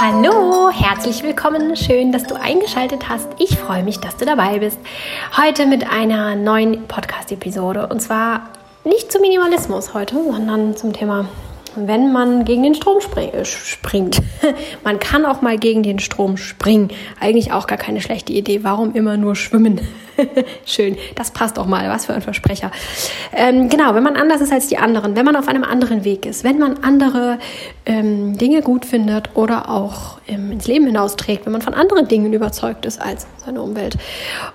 Hallo, herzlich willkommen. Schön, dass du eingeschaltet hast. Ich freue mich, dass du dabei bist. Heute mit einer neuen Podcast-Episode. Und zwar nicht zum Minimalismus heute, sondern zum Thema wenn man gegen den Strom äh, springt. man kann auch mal gegen den Strom springen. Eigentlich auch gar keine schlechte Idee. Warum immer nur schwimmen? Schön, das passt auch mal. Was für ein Versprecher. Ähm, genau, wenn man anders ist als die anderen, wenn man auf einem anderen Weg ist, wenn man andere ähm, Dinge gut findet oder auch ähm, ins Leben hinausträgt, wenn man von anderen Dingen überzeugt ist als seine Umwelt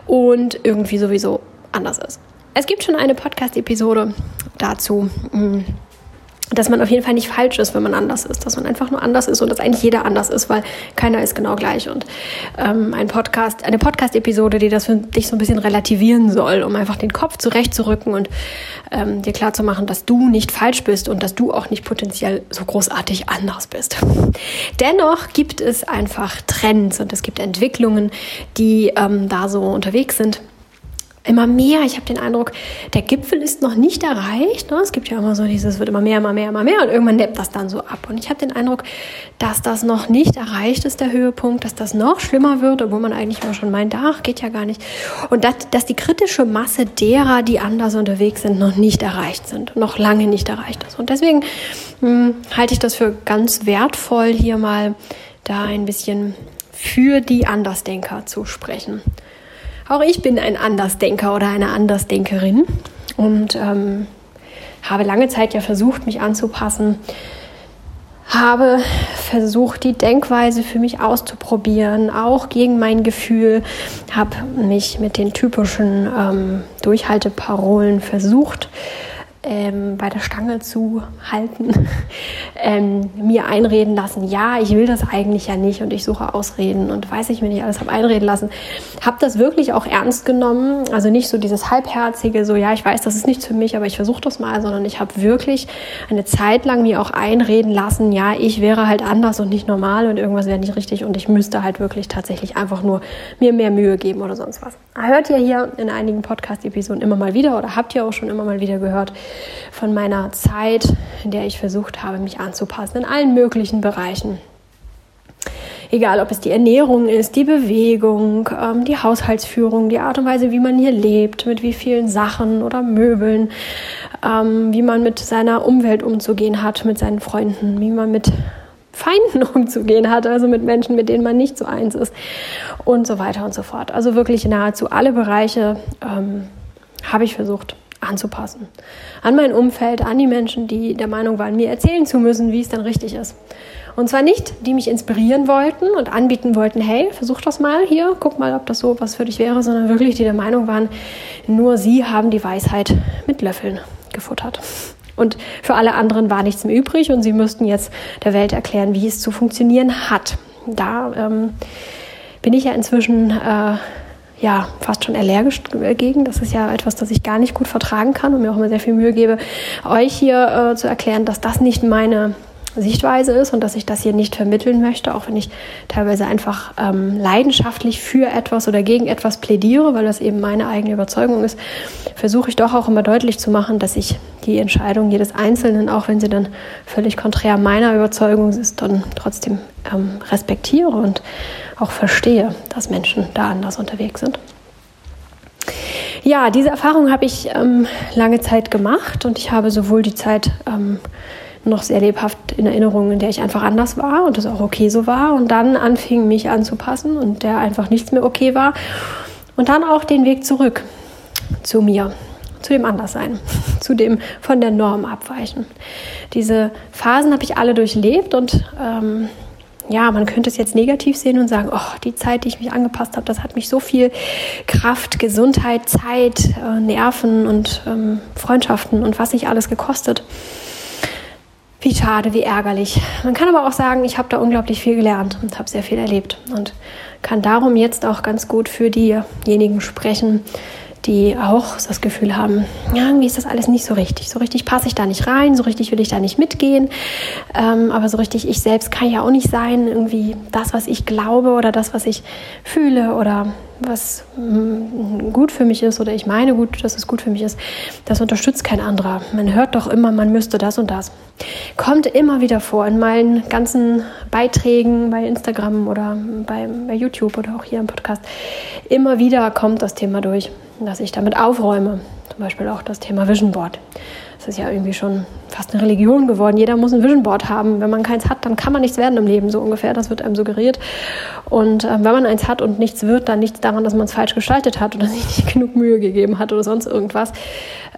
und irgendwie sowieso anders ist. Es gibt schon eine Podcast-Episode dazu. Hm dass man auf jeden Fall nicht falsch ist, wenn man anders ist, dass man einfach nur anders ist und dass eigentlich jeder anders ist, weil keiner ist genau gleich. Und ähm, ein Podcast, eine Podcast-Episode, die das für dich so ein bisschen relativieren soll, um einfach den Kopf zurechtzurücken und ähm, dir klarzumachen, dass du nicht falsch bist und dass du auch nicht potenziell so großartig anders bist. Dennoch gibt es einfach Trends und es gibt Entwicklungen, die ähm, da so unterwegs sind immer mehr. Ich habe den Eindruck, der Gipfel ist noch nicht erreicht. Ne? Es gibt ja immer so dieses, es wird immer mehr, immer mehr, immer mehr und irgendwann neppt das dann so ab. Und ich habe den Eindruck, dass das noch nicht erreicht ist, der Höhepunkt, dass das noch schlimmer wird, obwohl man eigentlich immer schon meint, ach, geht ja gar nicht. Und dass, dass die kritische Masse derer, die anders unterwegs sind, noch nicht erreicht sind, noch lange nicht erreicht ist. Und deswegen mh, hm, halte ich das für ganz wertvoll, hier mal da ein bisschen für die Andersdenker zu sprechen. Auch ich bin ein Andersdenker oder eine Andersdenkerin und ähm, habe lange Zeit ja versucht, mich anzupassen, habe versucht, die Denkweise für mich auszuprobieren, auch gegen mein Gefühl, habe mich mit den typischen ähm, Durchhalteparolen versucht, ähm, bei der Stange zu halten, ähm, mir einreden lassen, ja, ich will das eigentlich ja nicht und ich suche Ausreden und weiß ich mir nicht alles habe einreden lassen. Habe das wirklich auch ernst genommen, also nicht so dieses halbherzige, so ja, ich weiß, das ist nichts für mich, aber ich versuche das mal, sondern ich habe wirklich eine Zeit lang mir auch einreden lassen, ja, ich wäre halt anders und nicht normal und irgendwas wäre nicht richtig und ich müsste halt wirklich tatsächlich einfach nur mir mehr Mühe geben oder sonst was. Hört ihr hier in einigen Podcast-Episoden immer mal wieder oder habt ihr auch schon immer mal wieder gehört, von meiner Zeit, in der ich versucht habe, mich anzupassen in allen möglichen Bereichen. Egal, ob es die Ernährung ist, die Bewegung, ähm, die Haushaltsführung, die Art und Weise, wie man hier lebt, mit wie vielen Sachen oder Möbeln, ähm, wie man mit seiner Umwelt umzugehen hat, mit seinen Freunden, wie man mit Feinden umzugehen hat, also mit Menschen, mit denen man nicht so eins ist und so weiter und so fort. Also wirklich nahezu alle Bereiche ähm, habe ich versucht anzupassen. An mein Umfeld, an die Menschen, die der Meinung waren, mir erzählen zu müssen, wie es dann richtig ist. Und zwar nicht, die mich inspirieren wollten und anbieten wollten, hey, versuch das mal hier, guck mal, ob das so was für dich wäre, sondern wirklich, die der Meinung waren, nur sie haben die Weisheit mit Löffeln gefuttert. Und für alle anderen war nichts mehr übrig und sie müssten jetzt der Welt erklären, wie es zu funktionieren hat. Da ähm, bin ich ja inzwischen äh, ja, fast schon allergisch gegen. Das ist ja etwas, das ich gar nicht gut vertragen kann und mir auch immer sehr viel Mühe gebe, euch hier äh, zu erklären, dass das nicht meine Sichtweise ist und dass ich das hier nicht vermitteln möchte, auch wenn ich teilweise einfach ähm, leidenschaftlich für etwas oder gegen etwas plädiere, weil das eben meine eigene Überzeugung ist, versuche ich doch auch immer deutlich zu machen, dass ich die Entscheidung jedes Einzelnen, auch wenn sie dann völlig konträr meiner Überzeugung ist, dann trotzdem ähm, respektiere und auch verstehe, dass Menschen da anders unterwegs sind. Ja, diese Erfahrung habe ich ähm, lange Zeit gemacht und ich habe sowohl die Zeit ähm, noch sehr lebhaft in Erinnerung, in der ich einfach anders war und das auch okay so war und dann anfing mich anzupassen und der einfach nichts mehr okay war und dann auch den Weg zurück zu mir, zu dem Anderssein, zu dem von der Norm abweichen. Diese Phasen habe ich alle durchlebt und ähm, ja, man könnte es jetzt negativ sehen und sagen, oh, die Zeit, die ich mich angepasst habe, das hat mich so viel Kraft, Gesundheit, Zeit, äh, Nerven und ähm, Freundschaften und was nicht alles gekostet. Wie schade, wie ärgerlich. Man kann aber auch sagen, ich habe da unglaublich viel gelernt und habe sehr viel erlebt und kann darum jetzt auch ganz gut für diejenigen sprechen, die auch das Gefühl haben, ja, irgendwie ist das alles nicht so richtig. So richtig passe ich da nicht rein, so richtig will ich da nicht mitgehen. Ähm, aber so richtig ich selbst kann ja auch nicht sein. Irgendwie das, was ich glaube oder das, was ich fühle oder was mm, gut für mich ist oder ich meine gut, dass es gut für mich ist, das unterstützt kein anderer. Man hört doch immer, man müsste das und das. Kommt immer wieder vor in meinen ganzen Beiträgen bei Instagram oder bei, bei YouTube oder auch hier im Podcast. Immer wieder kommt das Thema durch, dass ich damit aufräume. Zum Beispiel auch das Thema Vision Board. Das ist ja irgendwie schon fast eine Religion geworden. Jeder muss ein Vision Board haben. Wenn man keins hat, dann kann man nichts werden im Leben, so ungefähr. Das wird einem suggeriert. Und äh, wenn man eins hat und nichts wird, dann nichts daran, dass man es falsch gestaltet hat oder sich nicht genug Mühe gegeben hat oder sonst irgendwas.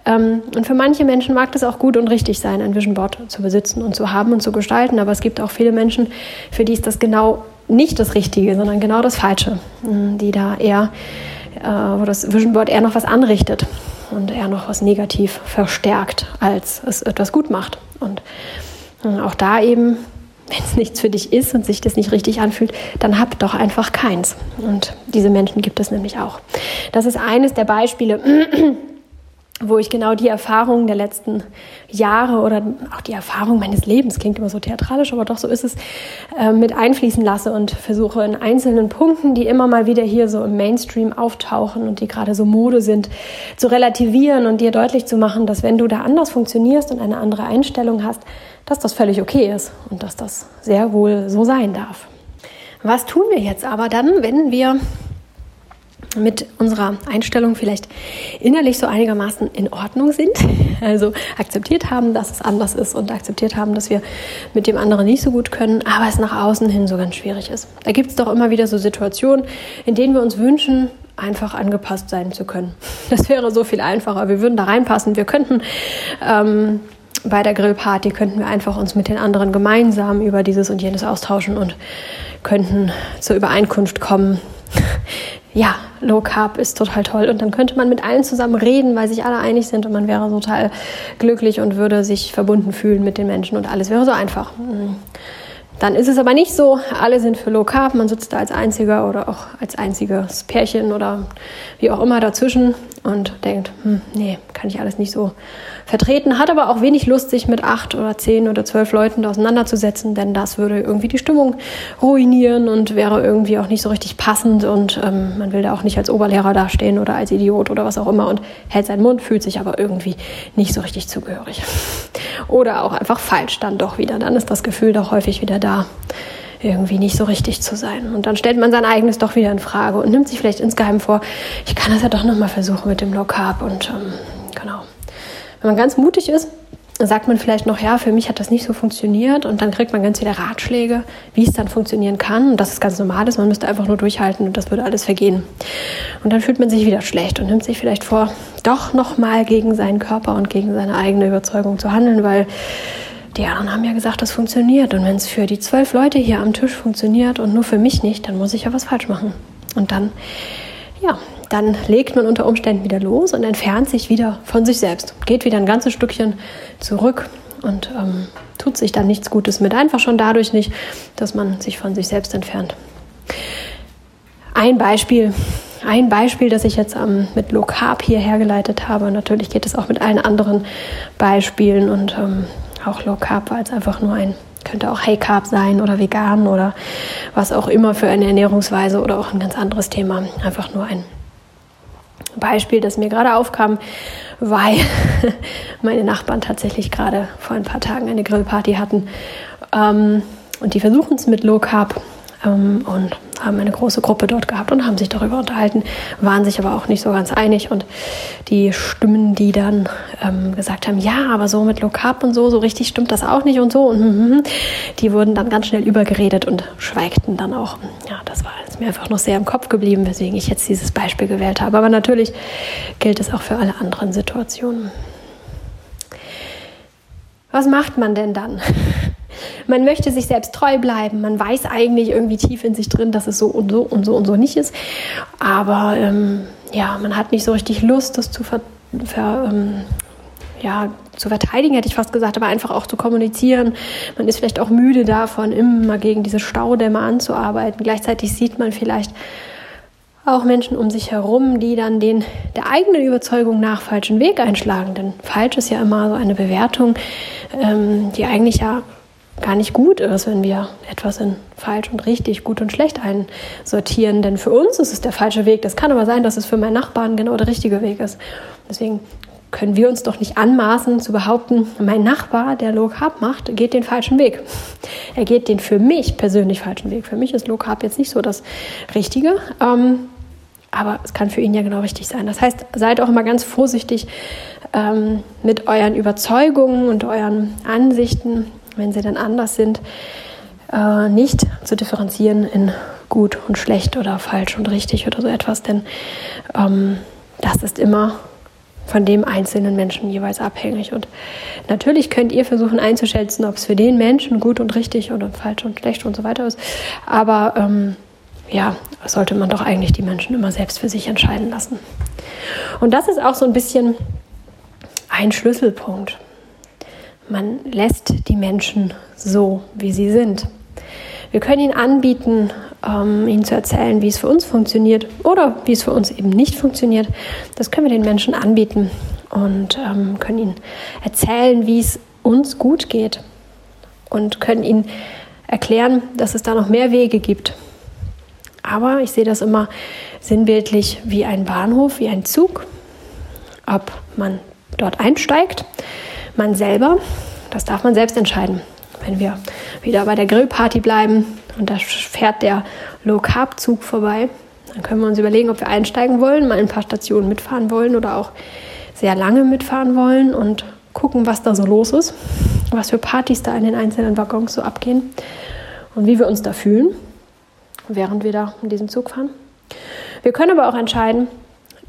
Ähm, und für manche Menschen mag das auch gut und richtig sein, ein Vision Board zu besitzen und zu haben und zu gestalten. Aber es gibt auch viele Menschen, für die ist das genau nicht das Richtige, sondern genau das Falsche, die da eher, äh, wo das Vision Board eher noch was anrichtet und eher noch was negativ verstärkt, als es etwas gut macht. Und äh, auch da eben, wenn es nichts für dich ist und sich das nicht richtig anfühlt, dann hab doch einfach keins. Und diese Menschen gibt es nämlich auch. Das ist eines der Beispiele, wo ich genau die Erfahrungen der letzten Jahre oder auch die Erfahrung meines Lebens, klingt immer so theatralisch, aber doch so ist es, äh, mit einfließen lasse und versuche in einzelnen Punkten, die immer mal wieder hier so im Mainstream auftauchen und die gerade so Mode sind, zu relativieren und dir deutlich zu machen, dass wenn du da anders funktionierst und eine andere Einstellung hast, dass das völlig okay ist und dass das sehr wohl so sein darf. Was tun wir jetzt aber dann, wenn wir mit unserer Einstellung vielleicht innerlich so einigermaßen in Ordnung sind. Also akzeptiert haben, dass es anders ist und akzeptiert haben, dass wir mit dem anderen nicht so gut können, aber es nach außen hin so ganz schwierig ist. Da gibt es doch immer wieder so Situationen, in denen wir uns wünschen, einfach angepasst sein zu können. Das wäre so viel einfacher. Wir würden da reinpassen. Wir könnten ähm, bei der Grillparty könnten wir einfach uns mit den anderen gemeinsam über dieses und jenes austauschen und könnten zur Übereinkunft kommen, ja, Low Carb ist total toll. Und dann könnte man mit allen zusammen reden, weil sich alle einig sind und man wäre total glücklich und würde sich verbunden fühlen mit den Menschen und alles wäre so einfach. Mhm. Dann ist es aber nicht so, alle sind für Low Carb, man sitzt da als einziger oder auch als einziges Pärchen oder wie auch immer dazwischen und denkt, hm, nee, kann ich alles nicht so vertreten, hat aber auch wenig Lust, sich mit acht oder zehn oder zwölf Leuten auseinanderzusetzen, denn das würde irgendwie die Stimmung ruinieren und wäre irgendwie auch nicht so richtig passend und ähm, man will da auch nicht als Oberlehrer dastehen oder als Idiot oder was auch immer und hält seinen Mund, fühlt sich aber irgendwie nicht so richtig zugehörig. Oder auch einfach falsch dann doch wieder. Dann ist das Gefühl doch häufig wieder da irgendwie nicht so richtig zu sein. Und dann stellt man sein eigenes doch wieder in Frage und nimmt sich vielleicht insgeheim vor, ich kann das ja doch nochmal versuchen mit dem Low Carb. Und ähm, genau. Wenn man ganz mutig ist, sagt man vielleicht noch, ja, für mich hat das nicht so funktioniert und dann kriegt man ganz viele Ratschläge, wie es dann funktionieren kann und dass es ganz normal ist, man müsste einfach nur durchhalten und das würde alles vergehen. Und dann fühlt man sich wieder schlecht und nimmt sich vielleicht vor, doch nochmal gegen seinen Körper und gegen seine eigene Überzeugung zu handeln, weil die anderen haben ja gesagt, das funktioniert. Und wenn es für die zwölf Leute hier am Tisch funktioniert und nur für mich nicht, dann muss ich ja was falsch machen. Und dann, ja, dann legt man unter Umständen wieder los und entfernt sich wieder von sich selbst. Geht wieder ein ganzes Stückchen zurück und ähm, tut sich dann nichts Gutes mit. Einfach schon dadurch nicht, dass man sich von sich selbst entfernt. Ein Beispiel, ein Beispiel, das ich jetzt ähm, mit Low Carb hier hergeleitet habe. Natürlich geht es auch mit allen anderen Beispielen und ähm, auch Low Carb war jetzt einfach nur ein, könnte auch High Carb sein oder vegan oder was auch immer für eine Ernährungsweise oder auch ein ganz anderes Thema. Einfach nur ein Beispiel, das mir gerade aufkam, weil meine Nachbarn tatsächlich gerade vor ein paar Tagen eine Grillparty hatten. Ähm, und die versuchen es mit Low Carb ähm, und haben eine große Gruppe dort gehabt und haben sich darüber unterhalten, waren sich aber auch nicht so ganz einig. Und die Stimmen, die dann ähm, gesagt haben, ja, aber so mit Low Carb und so, so richtig stimmt das auch nicht und so, und, mm, mm, die wurden dann ganz schnell übergeredet und schweigten dann auch. Ja, das war mir einfach noch sehr im Kopf geblieben, weswegen ich jetzt dieses Beispiel gewählt habe. Aber natürlich gilt es auch für alle anderen Situationen. Was macht man denn dann? Man möchte sich selbst treu bleiben. Man weiß eigentlich irgendwie tief in sich drin, dass es so und so und so und so nicht ist. Aber ähm, ja, man hat nicht so richtig Lust, das zu ver, ver ähm, ja, zu verteidigen, hätte ich fast gesagt, aber einfach auch zu kommunizieren. Man ist vielleicht auch müde davon, immer gegen diese Staudämme anzuarbeiten. Gleichzeitig sieht man vielleicht auch Menschen um sich herum, die dann den der eigenen Überzeugung nach falschen Weg einschlagen. Denn falsch ist ja immer so eine Bewertung, ähm, die eigentlich ja gar nicht gut ist, wenn wir etwas in falsch und richtig, gut und schlecht einsortieren. Denn für uns ist es der falsche Weg. Das kann aber sein, dass es für meinen Nachbarn genau der richtige Weg ist. Deswegen können wir uns doch nicht anmaßen zu behaupten, mein Nachbar, der Low Carb macht, geht den falschen Weg. Er geht den für mich persönlich falschen Weg. Für mich ist Low Carb jetzt nicht so das Richtige. Ähm, aber es kann für ihn ja genau richtig sein. Das heißt, seid auch immer ganz vorsichtig ähm, mit euren Überzeugungen und euren Ansichten, wenn sie dann anders sind, äh, nicht zu differenzieren in gut und schlecht oder falsch und richtig oder so etwas, denn ähm, das ist immer von dem einzelnen Menschen jeweils abhängig. Und natürlich könnt ihr versuchen einzuschätzen, ob es für den Menschen gut und richtig oder falsch und schlecht und so weiter ist. Aber ähm, ja, sollte man doch eigentlich die Menschen immer selbst für sich entscheiden lassen. Und das ist auch so ein bisschen ein Schlüsselpunkt. Man lässt die Menschen so, wie sie sind. Wir können ihnen anbieten, ähm, ihnen zu erzählen, wie es für uns funktioniert oder wie es für uns eben nicht funktioniert. Das können wir den Menschen anbieten und ähm, können ihnen erzählen, wie es uns gut geht und können ihnen erklären, dass es da noch mehr Wege gibt. Aber ich sehe das immer sinnbildlich wie ein Bahnhof, wie ein Zug. Ob man dort einsteigt, man selber, das darf man selbst entscheiden. Wenn wir wieder bei der Grillparty bleiben und da fährt der Low-Carb-Zug vorbei, dann können wir uns überlegen, ob wir einsteigen wollen, mal ein paar Stationen mitfahren wollen oder auch sehr lange mitfahren wollen und gucken, was da so los ist, was für Partys da in den einzelnen Waggons so abgehen und wie wir uns da fühlen, während wir da in diesem Zug fahren. Wir können aber auch entscheiden,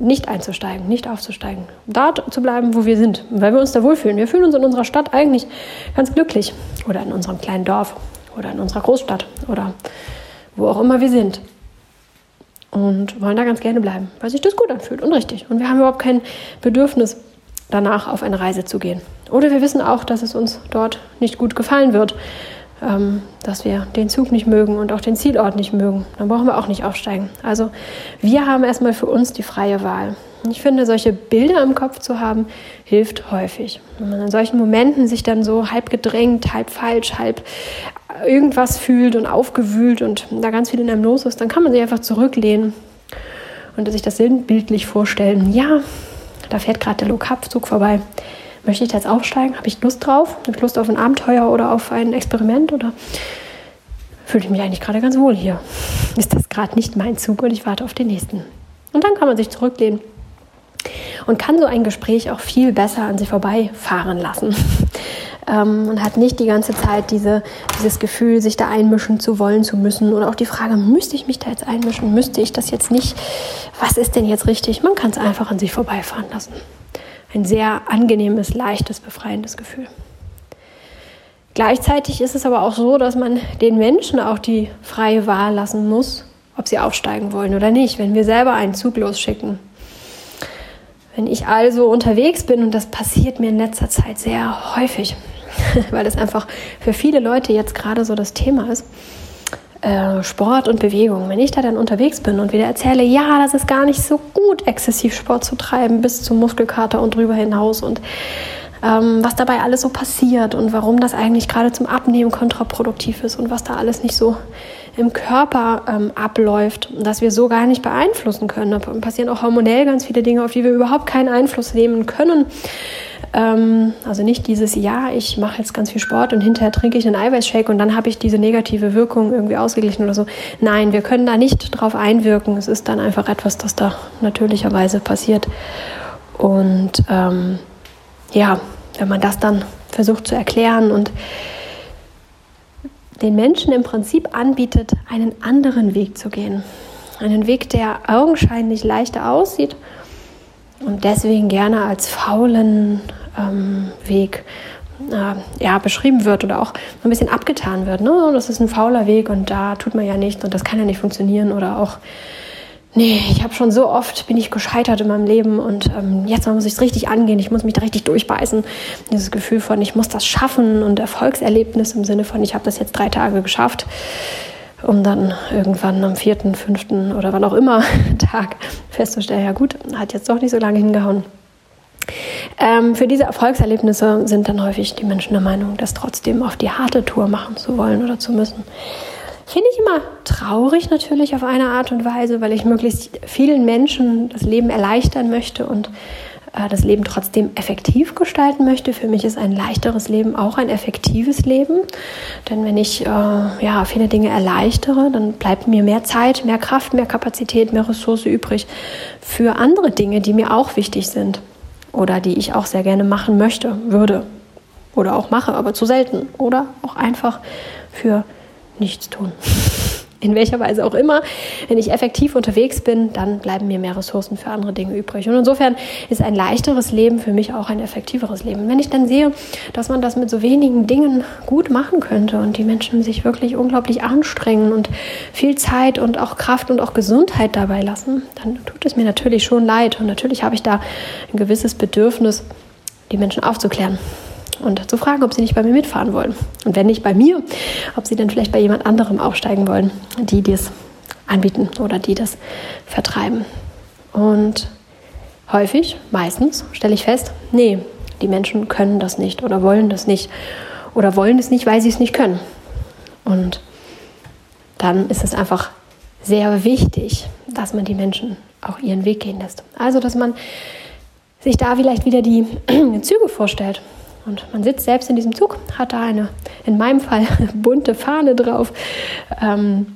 nicht einzusteigen, nicht aufzusteigen, da zu bleiben, wo wir sind, weil wir uns da wohlfühlen. Wir fühlen uns in unserer Stadt eigentlich ganz glücklich. Oder in unserem kleinen Dorf. Oder in unserer Großstadt. Oder wo auch immer wir sind. Und wollen da ganz gerne bleiben, weil sich das gut anfühlt und richtig. Und wir haben überhaupt kein Bedürfnis, danach auf eine Reise zu gehen. Oder wir wissen auch, dass es uns dort nicht gut gefallen wird ähm, dass wir den Zug nicht mögen und auch den Zielort nicht mögen. Dann brauchen wir auch nicht aufsteigen. Also wir haben erstmal für uns die freie Wahl. Ich finde, solche Bilder im Kopf zu haben, hilft häufig. Wenn man in solchen Momenten sich dann so halb gedrängt, halb falsch, halb irgendwas fühlt und aufgewühlt und da ganz viel in einem los ist, dann kann man sich einfach zurücklehnen und sich das sinnbildlich vorstellen. Ja, da fährt gerade der Low-Carb-Zug vorbei möchte ich da jetzt aufsteigen? Habe ich Lust drauf? Habe ich Lust auf ein Abenteuer oder auf ein Experiment? Oder fühle ich mich eigentlich gerade ganz wohl hier? Ist das gerade nicht mein Zug und ich warte auf den nächsten? Und dann kann man sich zurücklehnen und kann so ein Gespräch auch viel besser an sich vorbeifahren lassen. ähm, und hat nicht die ganze Zeit diese, dieses Gefühl, sich da einmischen zu wollen, zu müssen. Oder auch die Frage, müsste ich mich da jetzt einmischen? Müsste ich das jetzt nicht? Was ist denn jetzt richtig? Man kann es einfach an sich vorbeifahren lassen ein sehr angenehmes, leichtes, befreiendes Gefühl. Gleichzeitig ist es aber auch so, dass man den Menschen auch die freie Wahl lassen muss, ob sie aufsteigen wollen oder nicht, wenn wir selber einen Zug losschicken. Wenn ich also unterwegs bin, und das passiert mir in letzter Zeit sehr häufig, weil das einfach für viele Leute jetzt gerade so das Thema ist, Sport und Bewegung. Wenn ich da dann unterwegs bin und wieder erzähle, ja, das ist gar nicht so gut, exzessiv Sport zu treiben bis zum Muskelkater und drüber hinaus und ähm, was dabei alles so passiert und warum das eigentlich gerade zum Abnehmen kontraproduktiv ist und was da alles nicht so im Körper ähm, abläuft dass wir so gar nicht beeinflussen können. Da passieren auch hormonell ganz viele Dinge, auf die wir überhaupt keinen Einfluss nehmen können. Ähm, also nicht dieses, ja, ich mache jetzt ganz viel Sport und hinterher trinke ich einen Eiweißshake und dann habe ich diese negative Wirkung irgendwie ausgeglichen oder so. Nein, wir können da nicht drauf einwirken. Es ist dann einfach etwas, das da natürlicherweise passiert. Und ähm, ja, wenn man das dann versucht zu erklären und den Menschen im Prinzip anbietet, einen anderen Weg zu gehen. Einen Weg, der augenscheinlich leichter aussieht und deswegen gerne als faulen ähm, Weg äh, ja, beschrieben wird oder auch ein bisschen abgetan wird. Ne? Das ist ein fauler Weg und da tut man ja nichts und das kann ja nicht funktionieren oder auch nee, ich habe schon so oft, bin ich gescheitert in meinem Leben und ähm, jetzt muss ich es richtig angehen, ich muss mich da richtig durchbeißen. Dieses Gefühl von, ich muss das schaffen und Erfolgserlebnis im Sinne von, ich habe das jetzt drei Tage geschafft, um dann irgendwann am vierten, fünften oder wann auch immer Tag festzustellen, ja gut, hat jetzt doch nicht so lange hingehauen. ähm, für diese Erfolgserlebnisse sind dann häufig die Menschen der Meinung, das trotzdem auf die harte Tour machen zu wollen oder zu müssen. Finde ich immer traurig natürlich auf eine Art und Weise, weil ich möglichst vielen Menschen das Leben erleichtern möchte und äh, das Leben trotzdem effektiv gestalten möchte. Für mich ist ein leichteres Leben auch ein effektives Leben. Denn wenn ich äh, ja, viele Dinge erleichtere, dann bleibt mir mehr Zeit, mehr Kraft, mehr Kapazität, mehr Ressource übrig für andere Dinge, die mir auch wichtig sind oder die ich auch sehr gerne machen möchte, würde oder auch mache, aber zu selten oder auch einfach für nichts tun. In welcher Weise auch immer. Wenn ich effektiv unterwegs bin, dann bleiben mir mehr Ressourcen für andere Dinge übrig. Und insofern ist ein leichteres Leben für mich auch ein effektiveres Leben. Wenn ich dann sehe, dass man das mit so wenigen Dingen gut machen könnte und die Menschen sich wirklich unglaublich anstrengen und viel Zeit und auch Kraft und auch Gesundheit dabei lassen, dann tut es mir natürlich schon leid. Und natürlich habe ich da ein gewisses Bedürfnis, die Menschen aufzuklären und zu fragen, ob sie nicht bei mir mitfahren wollen. Und wenn nicht bei mir, ob sie dann vielleicht bei jemand anderem aufsteigen wollen, die das anbieten oder die das vertreiben. Und häufig, meistens, stelle ich fest, nee, die Menschen können das nicht oder wollen das nicht oder wollen es nicht, weil sie es nicht können. Und dann ist es einfach sehr wichtig, dass man die Menschen auch ihren Weg gehen lässt. Also, dass man sich da vielleicht wieder die Züge vorstellt und man sitzt selbst in diesem Zug, hat da eine, in meinem Fall, bunte Fahne drauf ähm,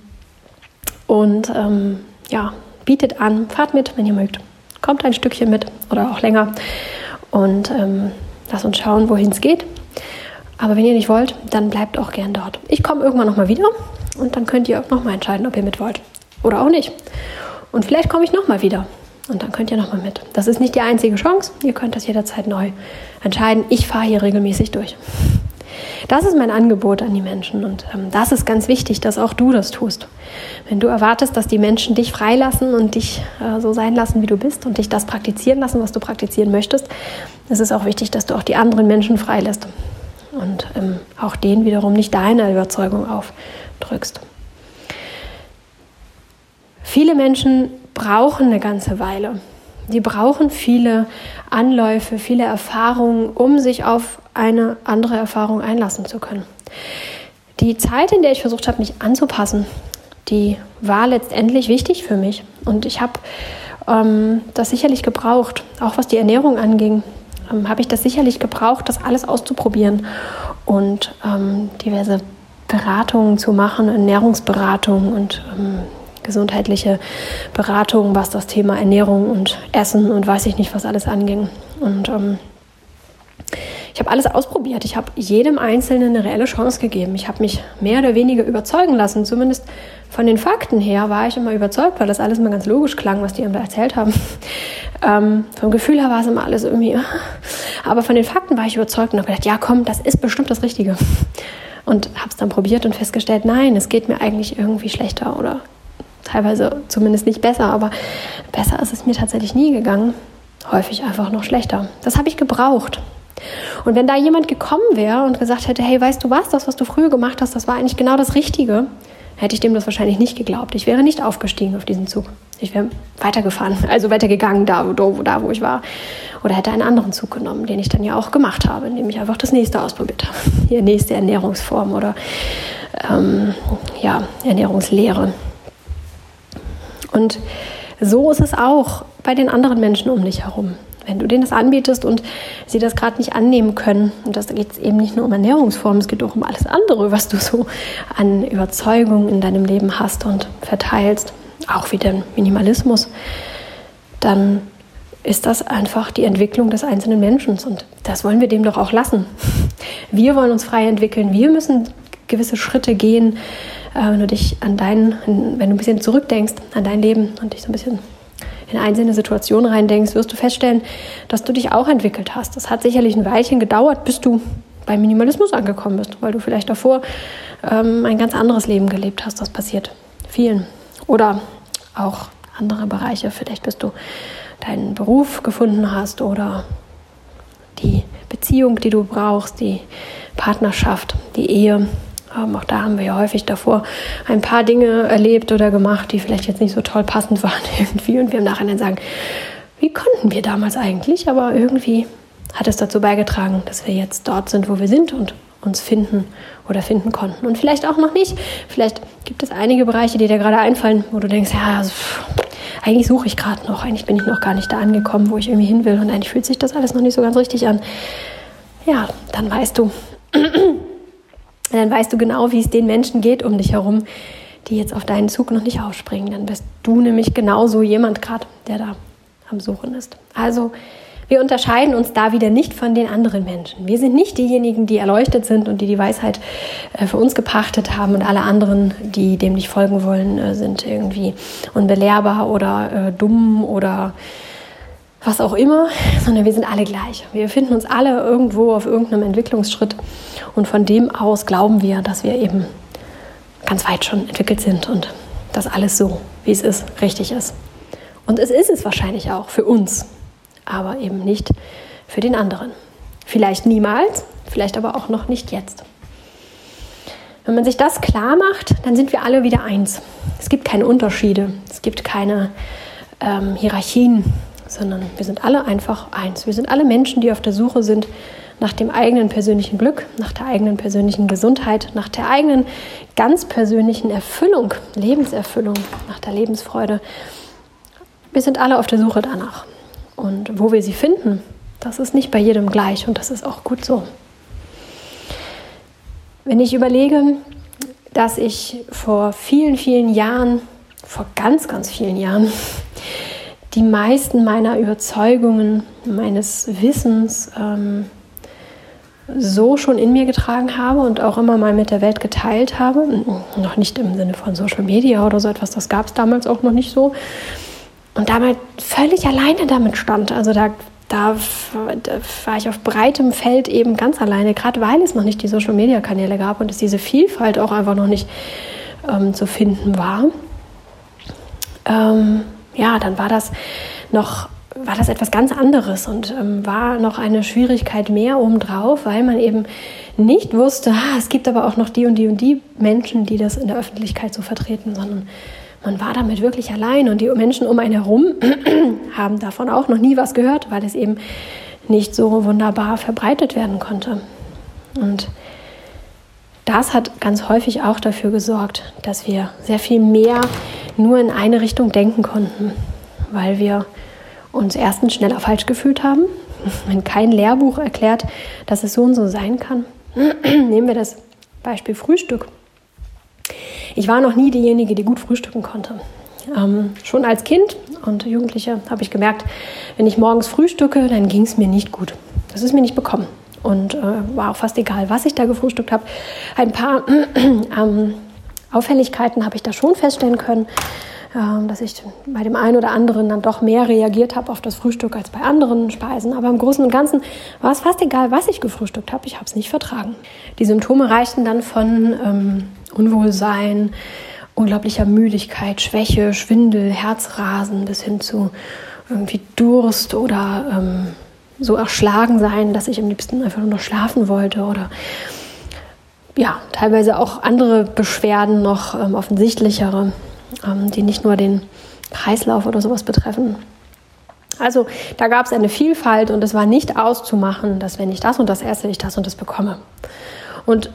und ähm, ja, bietet an, fahrt mit, wenn ihr mögt. Kommt ein Stückchen mit oder auch länger und ähm, lasst uns schauen, wohin es geht. Aber wenn ihr nicht wollt, dann bleibt auch gern dort. Ich komme irgendwann nochmal wieder und dann könnt ihr auch nochmal entscheiden, ob ihr mit wollt oder auch nicht. Und vielleicht komme ich nochmal wieder und dann könnt ihr nochmal mit. Das ist nicht die einzige Chance. Ihr könnt das jederzeit neu entscheiden. Ich fahre hier regelmäßig durch. Das ist mein Angebot an die Menschen und ähm, das ist ganz wichtig, dass auch du das tust. Wenn du erwartest, dass die Menschen dich freilassen und dich äh, so sein lassen, wie du bist und dich das praktizieren lassen, was du praktizieren möchtest, ist es auch wichtig, dass du auch die anderen Menschen freilässt und ähm, auch denen wiederum nicht deine Überzeugung aufdrückst. Viele Menschen brauchen eine ganze Weile. Die brauchen viele Anläufe, viele Erfahrungen, um sich auf eine andere Erfahrung einlassen zu können. Die Zeit, in der ich versucht habe, mich anzupassen, die war letztendlich wichtig für mich. Und ich habe ähm, das sicherlich gebraucht, auch was die Ernährung anging, ähm, habe ich das sicherlich gebraucht, das alles auszuprobieren und ähm, diverse Beratungen zu machen, Ernährungsberatungen und ähm, gesundheitliche Beratung, was das Thema Ernährung und Essen und weiß ich nicht, was alles anging. Und ähm, ich habe alles ausprobiert. Ich habe jedem Einzelnen eine reelle Chance gegeben. Ich habe mich mehr oder weniger überzeugen lassen. Zumindest von den Fakten her war ich immer überzeugt, weil das alles mal ganz logisch klang, was die ihm da erzählt haben. Ähm, vom Gefühl her war es immer alles irgendwie. Aber von den Fakten war ich überzeugt und habe gedacht, ja komm, das ist bestimmt das Richtige. Und habe es dann probiert und festgestellt, nein, es geht mir eigentlich irgendwie schlechter oder teilweise zumindest nicht besser, aber besser ist es mir tatsächlich nie gegangen. Häufig einfach noch schlechter. Das habe ich gebraucht. Und wenn da jemand gekommen wäre und gesagt hätte, hey, weißt du was, das, was du früher gemacht hast, das war eigentlich genau das Richtige, hätte ich dem das wahrscheinlich nicht geglaubt. Ich wäre nicht aufgestiegen auf diesen Zug. Ich wäre weitergefahren, also weitergegangen da, wo, da, wo ich war. Oder hätte einen anderen Zug genommen, den ich dann ja auch gemacht habe, indem ich einfach das nächste ausprobiert habe. Die nächste Ernährungsform oder ähm, ja, Ernährungslehre. Und so ist es auch bei den anderen Menschen um dich herum. Wenn du denen das anbietest und sie das gerade nicht annehmen können, und das geht eben nicht nur um Ernährungsformen, es geht auch um alles andere, was du so an Überzeugungen in deinem Leben hast und verteilst, auch wie den Minimalismus, dann ist das einfach die Entwicklung des einzelnen Menschen. Und das wollen wir dem doch auch lassen. Wir wollen uns frei entwickeln. Wir müssen gewisse Schritte gehen, wenn du dich an dein, wenn du ein bisschen zurückdenkst an dein Leben und dich so ein bisschen in einzelne Situationen reindenkst, wirst du feststellen, dass du dich auch entwickelt hast. Das hat sicherlich ein Weilchen gedauert, bis du beim Minimalismus angekommen bist, weil du vielleicht davor ähm, ein ganz anderes Leben gelebt hast. Das passiert vielen. Oder auch andere Bereiche. Vielleicht bist du deinen Beruf gefunden hast oder die Beziehung, die du brauchst, die Partnerschaft, die Ehe, ähm, auch da haben wir ja häufig davor ein paar Dinge erlebt oder gemacht, die vielleicht jetzt nicht so toll passend waren irgendwie. Und wir im Nachhinein sagen, wie konnten wir damals eigentlich? Aber irgendwie hat es dazu beigetragen, dass wir jetzt dort sind, wo wir sind und uns finden oder finden konnten. Und vielleicht auch noch nicht. Vielleicht gibt es einige Bereiche, die dir gerade einfallen, wo du denkst, ja, also, eigentlich suche ich gerade noch, eigentlich bin ich noch gar nicht da angekommen, wo ich irgendwie hin will und eigentlich fühlt sich das alles noch nicht so ganz richtig an. Ja, dann weißt du, dann weißt du genau, wie es den Menschen geht um dich herum, die jetzt auf deinen Zug noch nicht aufspringen. Dann bist du nämlich genauso jemand gerade, der da am Suchen ist. Also wir unterscheiden uns da wieder nicht von den anderen Menschen. Wir sind nicht diejenigen, die erleuchtet sind und die die Weisheit äh, für uns gepachtet haben und alle anderen, die dem nicht folgen wollen, äh, sind irgendwie unbelehrbar oder äh, dumm oder was auch immer, sondern wir sind alle gleich. Wir befinden uns alle irgendwo auf irgendeinem Entwicklungsschritt und von dem aus glauben wir, dass wir eben ganz weit schon entwickelt sind und dass alles so, wie es ist, richtig ist. Und es ist es wahrscheinlich auch für uns aber eben nicht für den anderen. Vielleicht niemals, vielleicht aber auch noch nicht jetzt. Wenn man sich das klar macht, dann sind wir alle wieder eins. Es gibt keine Unterschiede, es gibt keine ähm, Hierarchien, sondern wir sind alle einfach eins. Wir sind alle Menschen, die auf der Suche sind nach dem eigenen persönlichen Glück, nach der eigenen persönlichen Gesundheit, nach der eigenen ganz persönlichen Erfüllung, Lebenserfüllung, nach der Lebensfreude. Wir sind alle auf der Suche danach. Und wo wir sie finden, das ist nicht bei jedem gleich und das ist auch gut so. Wenn ich überlege, dass ich vor vielen, vielen Jahren, vor ganz, ganz vielen Jahren, die meisten meiner Überzeugungen, meines Wissens ähm, so schon in mir getragen habe und auch immer mal mit der Welt geteilt habe. Noch nicht im Sinne von Social Media oder so etwas, das gab es damals auch noch nicht so und damit völlig alleine damit stand. Also da, da, da, war ich auf breitem Feld eben ganz alleine, gerade weil es noch nicht die Social-Media-Kanäle gab und es diese Vielfalt auch einfach noch nicht ähm, zu finden war. Ähm, ja, dann war das noch war das etwas ganz anderes und ähm, war noch eine Schwierigkeit mehr obendrauf, weil man eben nicht wusste, ah, es gibt aber auch noch die und die und die Menschen, die das in der Öffentlichkeit so vertreten, sondern man war damit wirklich allein und die Menschen um einen herum haben davon auch noch nie was gehört, weil es eben nicht so wunderbar verbreitet werden konnte. Und das hat ganz häufig auch dafür gesorgt, dass wir sehr viel mehr nur in eine Richtung denken konnten, weil wir uns erstens schneller falsch gefühlt haben. Wenn kein Lehrbuch erklärt, dass es so und so sein kann, nehmen wir das Beispiel Frühstück. Ich war noch nie diejenige, die gut frühstücken konnte. Ähm, schon als Kind und Jugendliche habe ich gemerkt, wenn ich morgens frühstücke, dann ging es mir nicht gut. Das ist mir nicht bekommen. Und äh, war auch fast egal, was ich da gefrühstückt habe. Ein paar ähm, Auffälligkeiten habe ich da schon feststellen können. Ähm, dass ich bei dem einen oder anderen dann doch mehr reagiert habe auf das Frühstück als bei anderen Speisen. Aber im Großen und Ganzen war es fast egal, was ich gefrühstückt habe. Ich habe es nicht vertragen. Die Symptome reichten dann von ähm, Unwohlsein, unglaublicher Müdigkeit, Schwäche, Schwindel, Herzrasen bis hin zu irgendwie Durst oder ähm, so erschlagen sein, dass ich am liebsten einfach nur noch schlafen wollte oder ja, teilweise auch andere Beschwerden noch ähm, offensichtlichere ähm, die nicht nur den Kreislauf oder sowas betreffen. Also da gab es eine Vielfalt und es war nicht auszumachen, dass wenn ich das und das esse, ich das und das bekomme. Und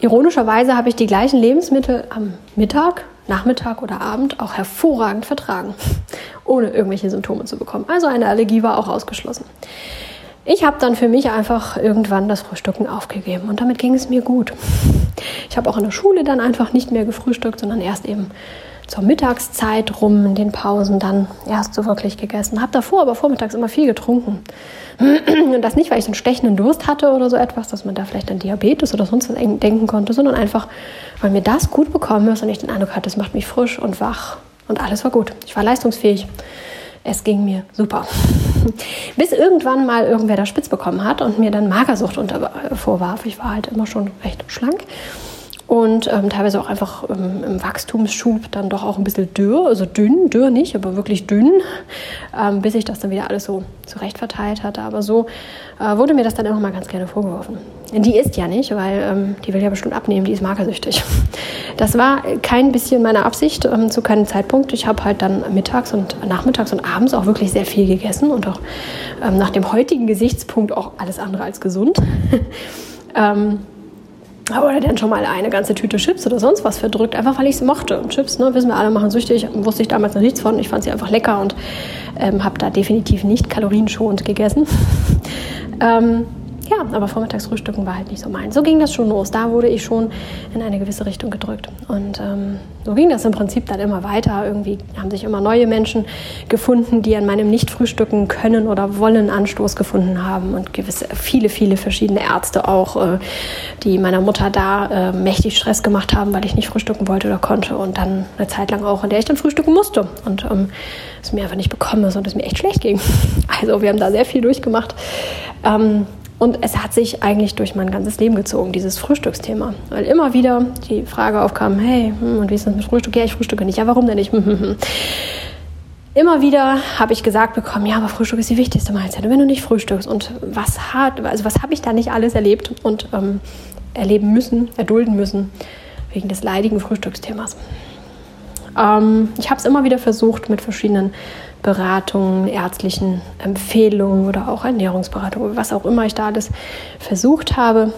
ironischerweise habe ich die gleichen Lebensmittel am Mittag, Nachmittag oder Abend auch hervorragend vertragen, ohne irgendwelche Symptome zu bekommen. Also eine Allergie war auch ausgeschlossen. Ich habe dann für mich einfach irgendwann das Frühstücken aufgegeben und damit ging es mir gut. Ich habe auch in der Schule dann einfach nicht mehr gefrühstückt, sondern erst eben zur Mittagszeit rum in den Pausen dann erst so wirklich gegessen. Habe davor aber vormittags immer viel getrunken. Und das nicht, weil ich einen stechenden Durst hatte oder so etwas, dass man da vielleicht an Diabetes oder sonst was denken konnte, sondern einfach, weil mir das gut bekommen ist und ich den Eindruck hatte, es macht mich frisch und wach und alles war gut. Ich war leistungsfähig. Es ging mir super. Bis irgendwann mal irgendwer da spitz bekommen hat und mir dann Magersucht unter, vorwarf. Ich war halt immer schon recht schlank. Und ähm, teilweise auch einfach ähm, im Wachstumsschub dann doch auch ein bisschen dürr, also dünn, dürr nicht, aber wirklich dünn, ähm, bis sich das dann wieder alles so zurecht verteilt hatte. Aber so äh, wurde mir das dann immer mal ganz gerne vorgeworfen. Die isst ja nicht, weil ähm, die will ja bestimmt abnehmen, die ist magersüchtig. Das war kein bisschen meine Absicht ähm, zu keinem Zeitpunkt. Ich habe halt dann mittags und nachmittags und abends auch wirklich sehr viel gegessen und auch ähm, nach dem heutigen Gesichtspunkt auch alles andere als gesund. ähm, oder dann schon mal eine ganze Tüte Chips oder sonst was verdrückt, einfach weil ich es mochte. Und Chips, ne, wissen wir alle, machen süchtig. Wusste ich damals noch nichts von. Ich fand sie einfach lecker und ähm, habe da definitiv nicht kalorienschonend gegessen. ähm, ja, aber Vormittagsfrühstücken war halt nicht so mein. So ging das schon los. Da wurde ich schon in eine gewisse Richtung gedrückt. Und ähm, so ging das im Prinzip dann immer weiter. Irgendwie haben sich immer neue Menschen gefunden, die an meinem Nicht-Frühstücken können oder wollen Anstoß gefunden haben. Und gewisse, viele, viele verschiedene Ärzte auch, äh, die meiner Mutter da äh, mächtig Stress gemacht haben, weil ich nicht frühstücken wollte oder konnte. Und dann eine Zeit lang auch, in der ich dann frühstücken musste. Und ähm, es mir einfach nicht bekommen ist und es mir echt schlecht ging. Also wir haben da sehr viel durchgemacht. Ähm, und es hat sich eigentlich durch mein ganzes Leben gezogen, dieses Frühstücksthema. Weil immer wieder die Frage aufkam, hey, hm, und wie ist das mit Frühstück? Ja, ich frühstücke nicht. Ja, warum denn nicht? immer wieder habe ich gesagt bekommen, ja, aber Frühstück ist die wichtigste Mahlzeit. Und wenn du nicht frühstückst und was also was habe ich da nicht alles erlebt und ähm, erleben müssen, erdulden müssen, wegen des leidigen Frühstücksthemas. Ähm, ich habe es immer wieder versucht mit verschiedenen Beratungen, ärztlichen Empfehlungen oder auch Ernährungsberatung, was auch immer ich da alles versucht habe.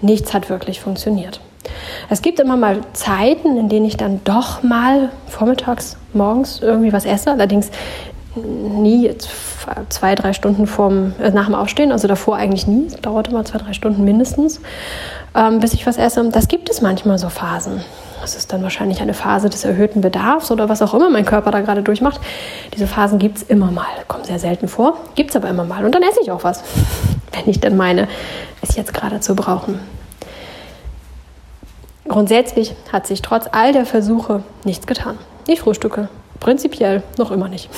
Nichts hat wirklich funktioniert. Es gibt immer mal Zeiten, in denen ich dann doch mal vormittags, morgens irgendwie was esse, allerdings nie zwei, drei Stunden vorm, äh, nach dem Aufstehen, also davor eigentlich nie. Es dauert immer zwei, drei Stunden mindestens, ähm, bis ich was esse. Das gibt es manchmal so Phasen. Das ist dann wahrscheinlich eine Phase des erhöhten Bedarfs oder was auch immer mein Körper da gerade durchmacht. Diese Phasen gibt es immer mal, kommen sehr selten vor, gibt es aber immer mal. Und dann esse ich auch was, wenn ich denn meine, es jetzt gerade zu brauchen. Grundsätzlich hat sich trotz all der Versuche nichts getan. Ich frühstücke prinzipiell noch immer nicht.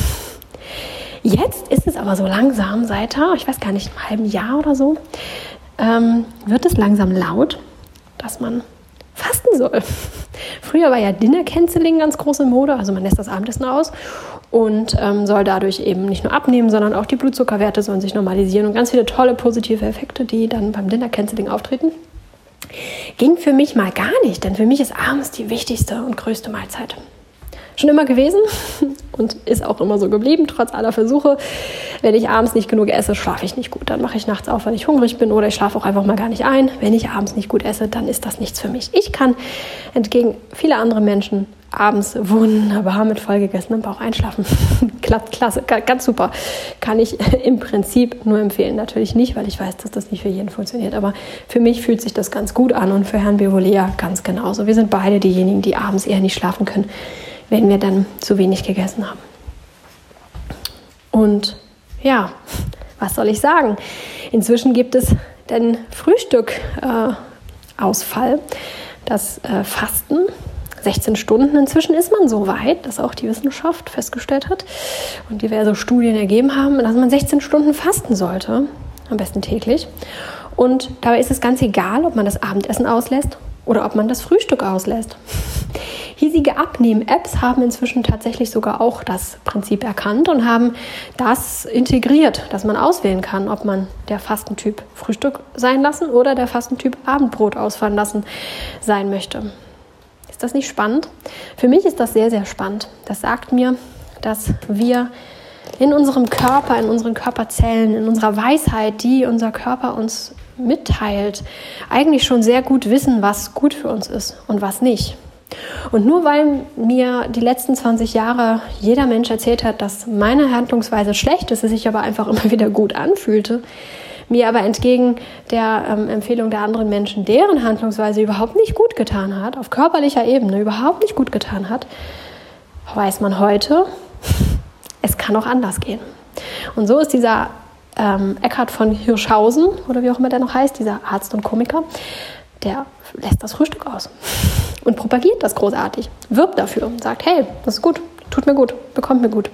Jetzt ist es aber so langsam, seit, ich weiß gar nicht, einem halben Jahr oder so, ähm, wird es langsam laut, dass man fasten soll. Früher war ja Dinner Canceling ganz groß in Mode, also man lässt das Abendessen aus und ähm, soll dadurch eben nicht nur abnehmen, sondern auch die Blutzuckerwerte sollen sich normalisieren und ganz viele tolle positive Effekte, die dann beim Dinner Canceling auftreten. Ging für mich mal gar nicht, denn für mich ist abends die wichtigste und größte Mahlzeit schon immer gewesen und ist auch immer so geblieben, trotz aller Versuche. Wenn ich abends nicht genug esse, schlafe ich nicht gut. Dann mache ich nachts auf, wenn ich hungrig bin oder ich schlafe auch einfach mal gar nicht ein. Wenn ich abends nicht gut esse, dann ist das nichts für mich. Ich kann entgegen vieler andere Menschen abends wunderbar mit vollgegessenem Bauch einschlafen. Klappt klasse, ganz super. Kann ich im Prinzip nur empfehlen. Natürlich nicht, weil ich weiß, dass das nicht für jeden funktioniert. Aber für mich fühlt sich das ganz gut an und für Herrn Bevolea ganz genauso. Wir sind beide diejenigen, die abends eher nicht schlafen können wenn wir dann zu wenig gegessen haben. Und ja, was soll ich sagen? Inzwischen gibt es den Frühstück-Ausfall, äh, das äh, Fasten. 16 Stunden. Inzwischen ist man so weit, dass auch die Wissenschaft festgestellt hat und diverse Studien ergeben haben, dass man 16 Stunden fasten sollte, am besten täglich. Und dabei ist es ganz egal, ob man das Abendessen auslässt oder ob man das Frühstück auslässt. Hiesige Abnehm-Apps haben inzwischen tatsächlich sogar auch das Prinzip erkannt und haben das integriert, dass man auswählen kann, ob man der Fastentyp Frühstück sein lassen oder der Fastentyp Abendbrot ausfallen lassen sein möchte. Ist das nicht spannend? Für mich ist das sehr, sehr spannend. Das sagt mir, dass wir in unserem Körper, in unseren Körperzellen, in unserer Weisheit, die unser Körper uns mitteilt, eigentlich schon sehr gut wissen, was gut für uns ist und was nicht. Und nur weil mir die letzten 20 Jahre jeder Mensch erzählt hat, dass meine Handlungsweise schlecht ist, es sich aber einfach immer wieder gut anfühlte, mir aber entgegen der ähm, Empfehlung der anderen Menschen deren Handlungsweise überhaupt nicht gut getan hat, auf körperlicher Ebene überhaupt nicht gut getan hat, weiß man heute, es kann auch anders gehen. Und so ist dieser ähm, Eckhard von Hirschhausen, oder wie auch immer der noch heißt, dieser Arzt und Komiker, der lässt das Frühstück aus und propagiert das großartig, wirbt dafür und sagt, hey, das ist gut, tut mir gut, bekommt mir gut.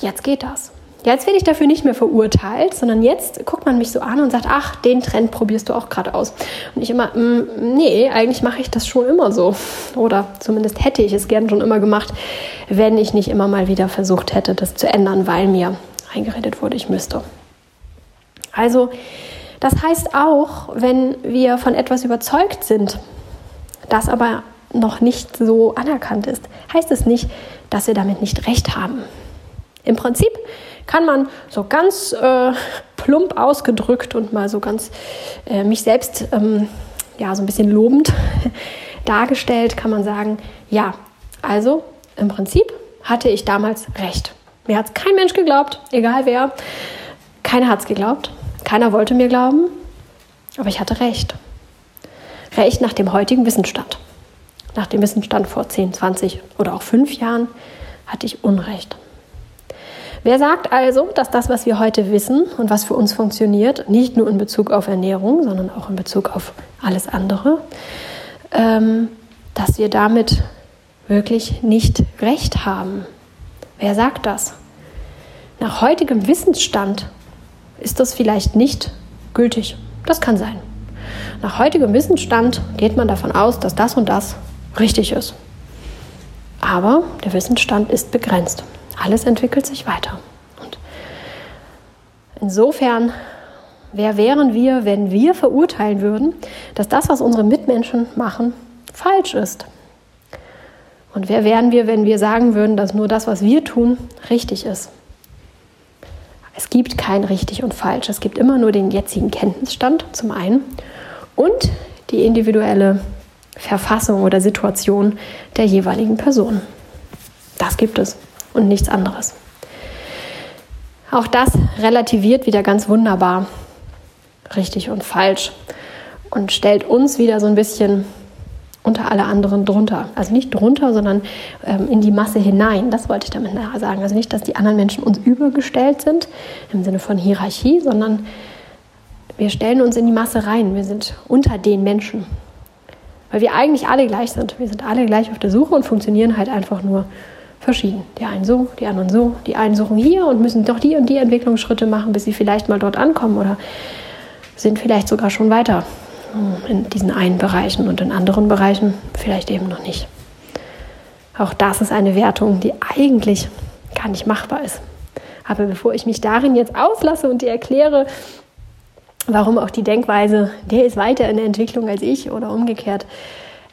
Jetzt geht das. Jetzt werde ich dafür nicht mehr verurteilt, sondern jetzt guckt man mich so an und sagt, ach, den Trend probierst du auch gerade aus. Und ich immer, mm, nee, eigentlich mache ich das schon immer so. Oder zumindest hätte ich es gern schon immer gemacht, wenn ich nicht immer mal wieder versucht hätte, das zu ändern, weil mir eingeredet wurde, ich müsste. Also, das heißt auch, wenn wir von etwas überzeugt sind, das aber noch nicht so anerkannt ist, heißt es nicht, dass wir damit nicht recht haben. Im Prinzip kann man so ganz äh, plump ausgedrückt und mal so ganz äh, mich selbst ähm, ja so ein bisschen lobend dargestellt, kann man sagen, ja, also im Prinzip hatte ich damals recht. Mir hat es kein Mensch geglaubt, egal wer. Keiner hat es geglaubt. Keiner wollte mir glauben. Aber ich hatte recht. Recht nach dem heutigen Wissensstand. Nach dem Wissensstand vor 10, 20 oder auch 5 Jahren hatte ich Unrecht. Wer sagt also, dass das, was wir heute wissen und was für uns funktioniert, nicht nur in Bezug auf Ernährung, sondern auch in Bezug auf alles andere, ähm, dass wir damit wirklich nicht recht haben? Wer sagt das? Nach heutigem Wissensstand ist das vielleicht nicht gültig. Das kann sein. Nach heutigem Wissensstand geht man davon aus, dass das und das richtig ist. Aber der Wissensstand ist begrenzt. Alles entwickelt sich weiter. Und insofern, wer wären wir, wenn wir verurteilen würden, dass das, was unsere Mitmenschen machen, falsch ist? Und wer wären wir, wenn wir sagen würden, dass nur das, was wir tun, richtig ist? Es gibt kein richtig und falsch. Es gibt immer nur den jetzigen Kenntnisstand zum einen und die individuelle Verfassung oder Situation der jeweiligen Person. Das gibt es und nichts anderes. Auch das relativiert wieder ganz wunderbar richtig und falsch und stellt uns wieder so ein bisschen unter alle anderen drunter. Also nicht drunter, sondern ähm, in die Masse hinein. Das wollte ich damit sagen. Also nicht, dass die anderen Menschen uns übergestellt sind im Sinne von Hierarchie, sondern wir stellen uns in die Masse rein. Wir sind unter den Menschen. Weil wir eigentlich alle gleich sind. Wir sind alle gleich auf der Suche und funktionieren halt einfach nur verschieden. Die einen so, die anderen so. Die einen suchen hier und müssen doch die und die Entwicklungsschritte machen, bis sie vielleicht mal dort ankommen oder sind vielleicht sogar schon weiter in diesen einen Bereichen und in anderen Bereichen vielleicht eben noch nicht. Auch das ist eine Wertung, die eigentlich gar nicht machbar ist. Aber bevor ich mich darin jetzt auslasse und dir erkläre, warum auch die Denkweise, der ist weiter in der Entwicklung als ich oder umgekehrt,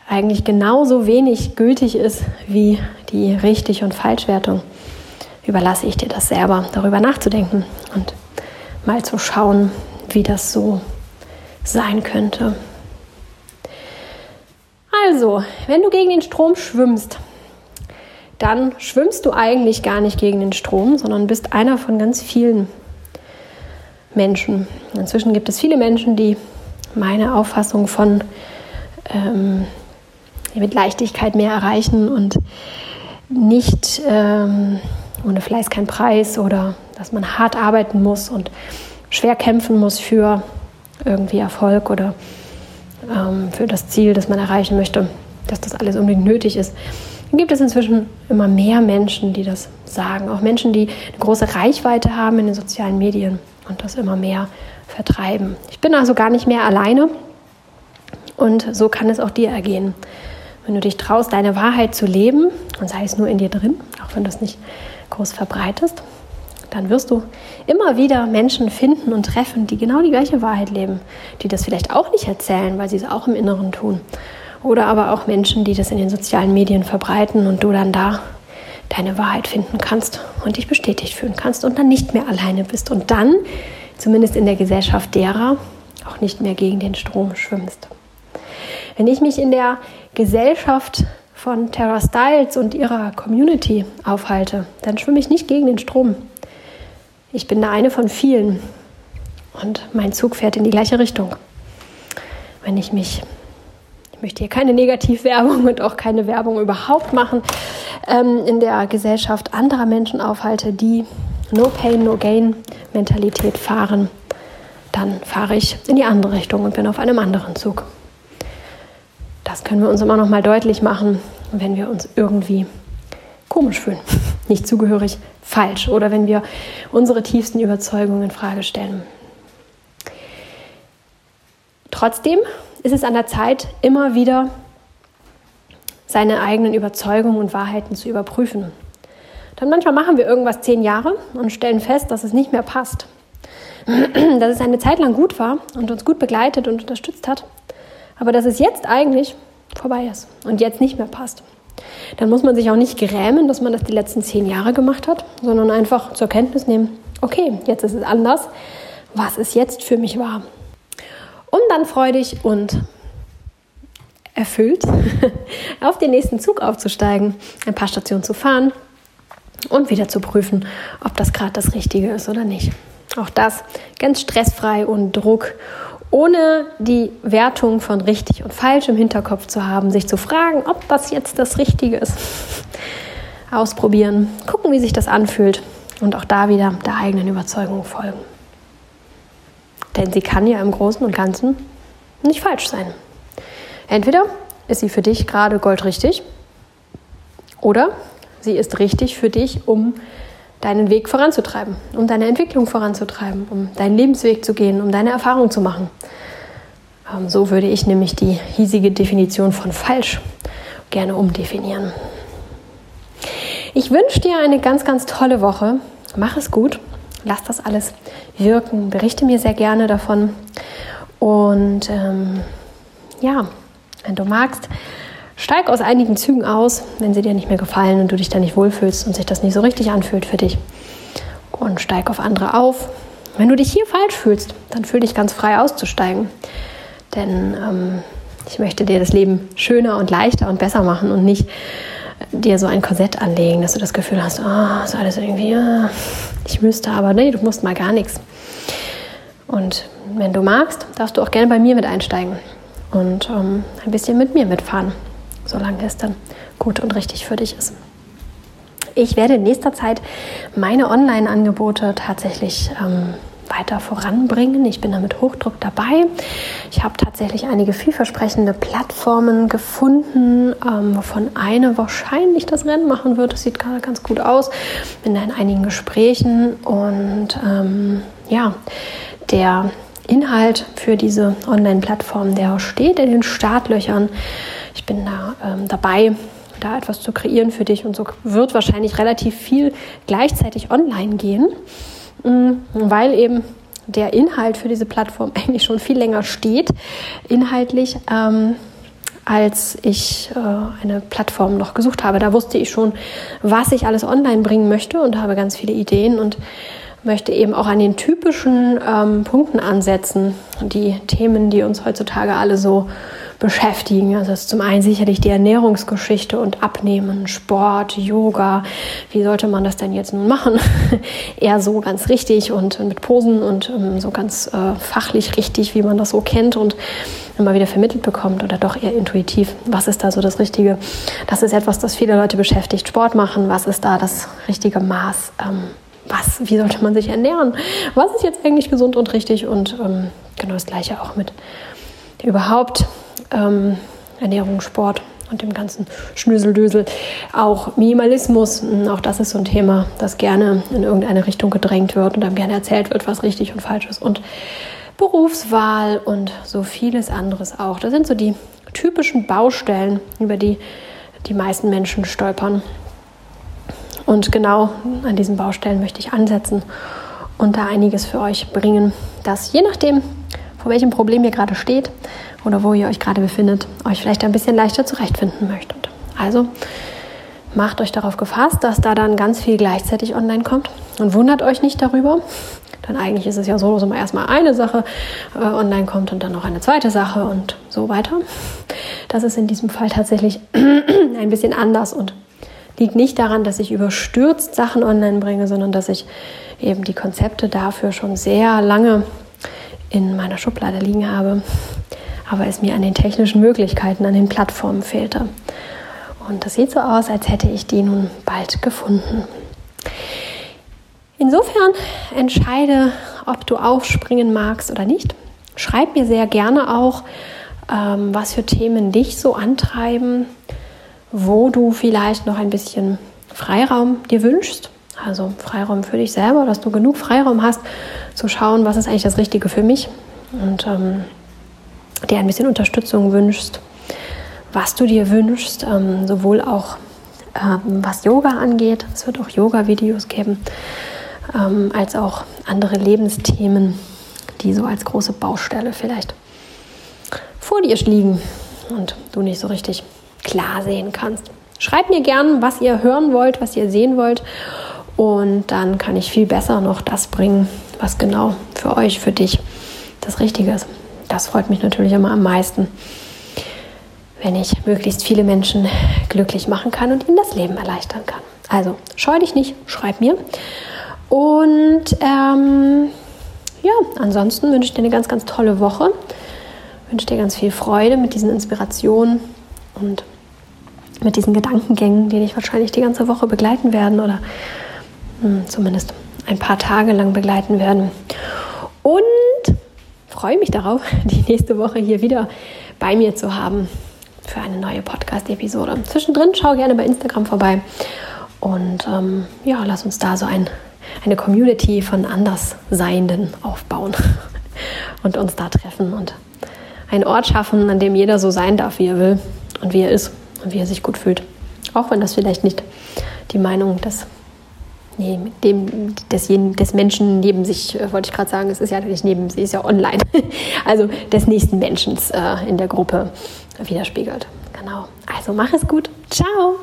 eigentlich genauso wenig gültig ist wie die Richtig- und Falschwertung, überlasse ich dir das selber, darüber nachzudenken und mal zu schauen, wie das so sein könnte. Also, wenn du gegen den Strom schwimmst, dann schwimmst du eigentlich gar nicht gegen den Strom, sondern bist einer von ganz vielen Menschen. Inzwischen gibt es viele Menschen, die meine Auffassung von ähm, mit Leichtigkeit mehr erreichen und nicht ähm, ohne Fleiß kein Preis oder dass man hart arbeiten muss und schwer kämpfen muss für irgendwie Erfolg oder ähm, für das Ziel, das man erreichen möchte, dass das alles unbedingt nötig ist. Dann gibt es inzwischen immer mehr Menschen, die das sagen. Auch Menschen, die eine große Reichweite haben in den sozialen Medien und das immer mehr vertreiben. Ich bin also gar nicht mehr alleine und so kann es auch dir ergehen. Wenn du dich traust, deine Wahrheit zu leben, und sei es nur in dir drin, auch wenn du es nicht groß verbreitest, dann wirst du immer wieder Menschen finden und treffen, die genau die gleiche Wahrheit leben, die das vielleicht auch nicht erzählen, weil sie es auch im Inneren tun. Oder aber auch Menschen, die das in den sozialen Medien verbreiten und du dann da deine Wahrheit finden kannst und dich bestätigt fühlen kannst und dann nicht mehr alleine bist und dann, zumindest in der Gesellschaft derer, auch nicht mehr gegen den Strom schwimmst. Wenn ich mich in der Gesellschaft von Terra Styles und ihrer Community aufhalte, dann schwimme ich nicht gegen den Strom. Ich bin da eine von vielen und mein Zug fährt in die gleiche Richtung. Wenn ich mich, ich möchte hier keine Negativwerbung und auch keine Werbung überhaupt machen, ähm, in der Gesellschaft anderer Menschen aufhalte, die No Pain, No Gain Mentalität fahren, dann fahre ich in die andere Richtung und bin auf einem anderen Zug. Das können wir uns immer noch mal deutlich machen, wenn wir uns irgendwie komisch fühlen, nicht zugehörig, falsch oder wenn wir unsere tiefsten Überzeugungen in Frage stellen. Trotzdem ist es an der Zeit, immer wieder seine eigenen Überzeugungen und Wahrheiten zu überprüfen. Dann manchmal machen wir irgendwas zehn Jahre und stellen fest, dass es nicht mehr passt. Dass es eine Zeit lang gut war und uns gut begleitet und unterstützt hat, aber dass es jetzt eigentlich vorbei ist und jetzt nicht mehr passt. Dann muss man sich auch nicht grämen, dass man das die letzten zehn Jahre gemacht hat, sondern einfach zur Kenntnis nehmen, okay, jetzt ist es anders. Was ist jetzt für mich wahr? Und dann freudig und erfüllt auf den nächsten Zug aufzusteigen, ein paar Stationen zu fahren und wieder zu prüfen, ob das gerade das Richtige ist oder nicht. Auch das ganz stressfrei und Druck ohne die Wertung von richtig und falsch im Hinterkopf zu haben, sich zu fragen, ob das jetzt das Richtige ist. Ausprobieren, gucken, wie sich das anfühlt und auch da wieder der eigenen Überzeugung folgen. Denn sie kann ja im Großen und Ganzen nicht falsch sein. Entweder ist sie für dich gerade goldrichtig oder sie ist richtig für dich, um deinen Weg voranzutreiben, um deine Entwicklung voranzutreiben, um deinen Lebensweg zu gehen, um deine Erfahrung zu machen. Ähm, so würde ich nämlich die hiesige Definition von falsch gerne umdefinieren. Ich wünsche dir eine ganz, ganz tolle Woche. Mach es gut. Lass das alles wirken. Berichte mir sehr gerne davon. Und ähm, ja, wenn du magst, Steig aus einigen Zügen aus, wenn sie dir nicht mehr gefallen und du dich da nicht wohlfühlst und sich das nicht so richtig anfühlt für dich. Und steig auf andere auf. Wenn du dich hier falsch fühlst, dann fühl dich ganz frei auszusteigen. Denn ähm, ich möchte dir das Leben schöner und leichter und besser machen und nicht dir so ein Korsett anlegen, dass du das Gefühl hast, oh, ist alles irgendwie, oh, ich müsste, aber nee, du musst mal gar nichts. Und wenn du magst, darfst du auch gerne bei mir mit einsteigen und ähm, ein bisschen mit mir mitfahren solange es dann gut und richtig für dich ist. Ich werde in nächster Zeit meine Online-Angebote tatsächlich ähm, weiter voranbringen. Ich bin da mit Hochdruck dabei. Ich habe tatsächlich einige vielversprechende Plattformen gefunden, ähm, wovon eine wahrscheinlich das Rennen machen wird. Das sieht gerade ganz gut aus. Bin da in einigen Gesprächen und ähm, ja, der Inhalt für diese Online-Plattform, der steht in den Startlöchern. Ich bin da ähm, dabei, da etwas zu kreieren für dich und so wird wahrscheinlich relativ viel gleichzeitig online gehen, weil eben der Inhalt für diese Plattform eigentlich schon viel länger steht, inhaltlich. Ähm, als ich äh, eine Plattform noch gesucht habe. Da wusste ich schon, was ich alles online bringen möchte und habe ganz viele Ideen und möchte eben auch an den typischen ähm, Punkten ansetzen, die Themen, die uns heutzutage alle so beschäftigen. Also das ist zum einen sicherlich die Ernährungsgeschichte und Abnehmen, Sport, Yoga. Wie sollte man das denn jetzt nun machen? Eher so ganz richtig und mit Posen und ähm, so ganz äh, fachlich richtig, wie man das so kennt und immer wieder vermittelt bekommt oder doch eher intuitiv. Was ist da so das Richtige? Das ist etwas, das viele Leute beschäftigt. Sport machen, was ist da das richtige Maß? Ähm, was, wie sollte man sich ernähren? Was ist jetzt eigentlich gesund und richtig? Und ähm, genau das Gleiche auch mit überhaupt ähm, Ernährung, Sport und dem ganzen Schnöseldösel. Auch Minimalismus, hm, auch das ist so ein Thema, das gerne in irgendeine Richtung gedrängt wird und dann gerne erzählt wird, was richtig und falsch ist. Und Berufswahl und so vieles anderes auch. Das sind so die typischen Baustellen, über die die meisten Menschen stolpern. Und genau an diesen Baustellen möchte ich ansetzen und da einiges für euch bringen, dass je nachdem, vor welchem Problem ihr gerade steht oder wo ihr euch gerade befindet, euch vielleicht ein bisschen leichter zurechtfinden möchtet. Also macht euch darauf gefasst, dass da dann ganz viel gleichzeitig online kommt und wundert euch nicht darüber. Denn eigentlich ist es ja so, dass immer erstmal eine Sache äh, online kommt und dann noch eine zweite Sache und so weiter. Das ist in diesem Fall tatsächlich ein bisschen anders und liegt nicht daran, dass ich überstürzt Sachen online bringe, sondern dass ich eben die Konzepte dafür schon sehr lange in meiner Schublade liegen habe aber es mir an den technischen Möglichkeiten, an den Plattformen fehlte. Und das sieht so aus, als hätte ich die nun bald gefunden. Insofern entscheide, ob du aufspringen magst oder nicht. Schreib mir sehr gerne auch, ähm, was für Themen dich so antreiben, wo du vielleicht noch ein bisschen Freiraum dir wünschst. Also Freiraum für dich selber, dass du genug Freiraum hast, zu schauen, was ist eigentlich das Richtige für mich und ähm, dir ein bisschen Unterstützung wünschst, was du dir wünschst, ähm, sowohl auch ähm, was Yoga angeht. Es wird auch Yoga-Videos geben, ähm, als auch andere Lebensthemen, die so als große Baustelle vielleicht vor dir liegen und du nicht so richtig klar sehen kannst. Schreibt mir gern, was ihr hören wollt, was ihr sehen wollt. Und dann kann ich viel besser noch das bringen, was genau für euch, für dich das Richtige ist. Das freut mich natürlich immer am meisten, wenn ich möglichst viele Menschen glücklich machen kann und ihnen das Leben erleichtern kann. Also scheu dich nicht, schreib mir. Und ähm, ja, ansonsten wünsche ich dir eine ganz, ganz tolle Woche. Wünsche dir ganz viel Freude mit diesen Inspirationen und mit diesen Gedankengängen, die dich wahrscheinlich die ganze Woche begleiten werden oder hm, zumindest ein paar Tage lang begleiten werden. Und freue mich darauf, die nächste Woche hier wieder bei mir zu haben für eine neue Podcast-Episode. Zwischendrin schau gerne bei Instagram vorbei und ähm, ja, lass uns da so ein, eine Community von Andersseienden aufbauen und uns da treffen und einen Ort schaffen, an dem jeder so sein darf, wie er will und wie er ist und wie er sich gut fühlt. Auch wenn das vielleicht nicht die Meinung des, nee, dem, des, des Menschen neben sich, äh, wollte ich gerade sagen, es ist ja nicht neben sie, ist ja online, also des nächsten Menschen äh, in der Gruppe widerspiegelt. Genau. Also mach es gut. Ciao.